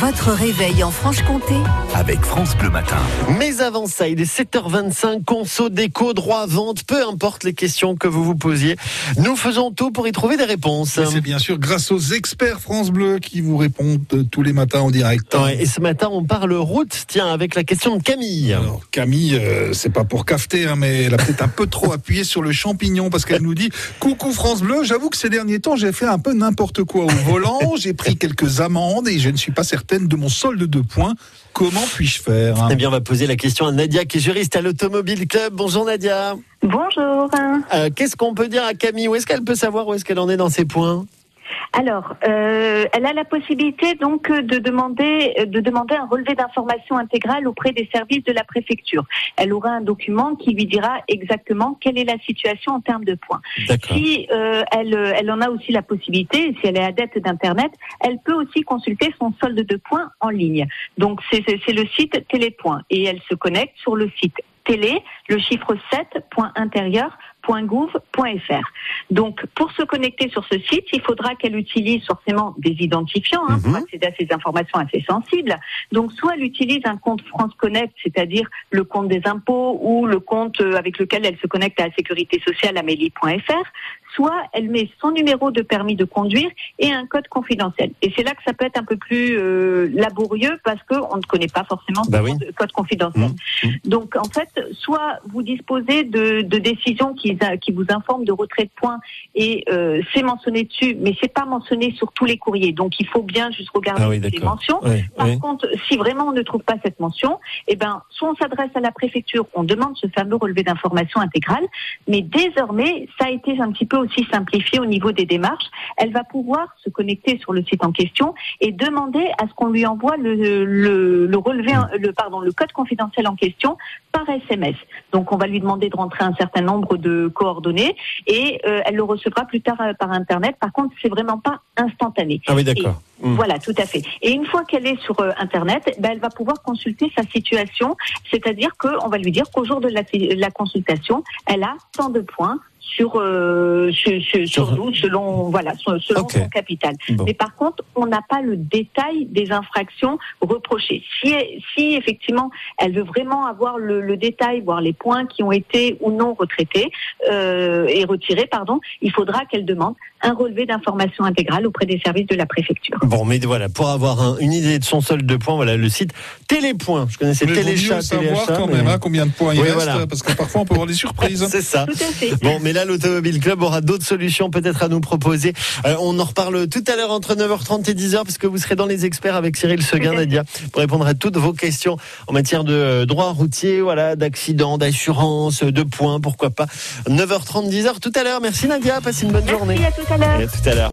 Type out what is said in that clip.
Votre réveil en Franche-Comté avec France Bleu Matin. Mais avant ça, il est 7h25, conso, déco, droit, vente, peu importe les questions que vous vous posiez, nous faisons tout pour y trouver des réponses. Et C'est bien sûr grâce aux experts France Bleu qui vous répondent euh, tous les matins en direct. Ouais, et ce matin, on parle route, tiens, avec la question de Camille. Alors Camille, euh, c'est pas pour cafeter, hein, mais elle a peut-être un peu trop appuyé sur le champignon parce qu'elle nous dit coucou France Bleu. J'avoue que ces derniers temps j'ai fait un peu n'importe quoi au volant, j'ai pris quelques amendes et je ne suis pas certaine de mon solde de points. Comment puis-je faire Eh bien, on va poser la question à Nadia, qui est juriste à l'Automobile Club. Bonjour Nadia. Bonjour. Euh, Qu'est-ce qu'on peut dire à Camille? Où est-ce qu'elle peut savoir où est-ce qu'elle en est dans ses points? Alors, euh, elle a la possibilité donc de demander de demander un relevé d'information intégrale auprès des services de la préfecture. Elle aura un document qui lui dira exactement quelle est la situation en termes de points. Si euh, elle, elle en a aussi la possibilité, si elle est adepte d'Internet, elle peut aussi consulter son solde de points en ligne. Donc c'est le site Télépoint et elle se connecte sur le site télé, le chiffre 7.intérieur.gouv.fr. Donc pour se connecter sur ce site, il faudra qu'elle utilise forcément des identifiants hein, pour Mhm. accéder à ces informations assez sensibles. Donc soit elle utilise un compte France Connect, c'est-à-dire le compte des impôts ou le compte euh, avec lequel elle se connecte à la sécurité sociale amélie.fr, soit elle met son numéro de permis de conduire et un code confidentiel. Et c'est là que ça peut être un peu plus euh, laborieux parce qu'on ne connaît pas forcément Bah oui. code- code confidentiel. Mhm. Donc en fait, soit vous disposez de, de décisions qui, qui vous informent de retrait de points et euh, c'est mentionné dessus, mais c'est pas mentionné sur tous les courriers. Donc il faut bien juste regarder Ah oui, les mentions. Oui, Par contre, si vraiment on ne trouve pas cette mention, eh ben, soit on s'adresse à la préfecture, on demande ce fameux relevé d'information intégrale, mais désormais, ça a été un petit peu aussi simplifié au niveau des démarches. Elle va pouvoir se connecter sur le site en question et demander à ce qu'on lui envoie le, le, le relevé, le, pardon, le code confidentiel en question par SMS. Donc, on va lui demander de rentrer un certain nombre de coordonnées et euh, elle le recevra plus tard euh, par Internet. Par contre, c'est vraiment pas instantané. Ah oui, d'accord. Mm. Voilà, tout à fait. Et une fois qu'elle est sur euh, Internet, ben, elle va pouvoir consulter sa situation, c'est-à-dire qu'on va lui dire qu'au jour de la, la consultation, elle a tant de points sur euh, sur, sur, Sur- 12 selon voilà selon son capital. Bon. Mais par contre, on n'a pas le détail des infractions reprochées. Si si effectivement elle veut vraiment avoir le, le détail, voir les points qui ont été ou non retraités euh, et retirés, pardon, il faudra qu'elle demande un relevé d'information intégrale auprès des services de la préfecture. Bon, mais voilà, pour avoir un- une idée de son solde de points, voilà le site Télépoint. Je connaissais Téléchat, savoir Téléachat, quand mais- même hein, combien de points il reste voilà. parce que parfois on peut avoir des surprises. C'est ça. Tout à fait. Bon, mais là, l'Automobile Club aura d'autres solutions peut-être à nous proposer. Euh, on en reparle tout à l'heure entre 9h30 et 10h, parce que vous serez dans les experts avec Cyril Seguin. Nadia, pour répondre à toutes vos questions en matière de euh, droit routier, voilà, d'accident, d'assurance, de points, pourquoi pas. 9h30, 10h tout à l'heure. Merci Nadia, passez une bonne journée. Merci. Et à tout à l'heure.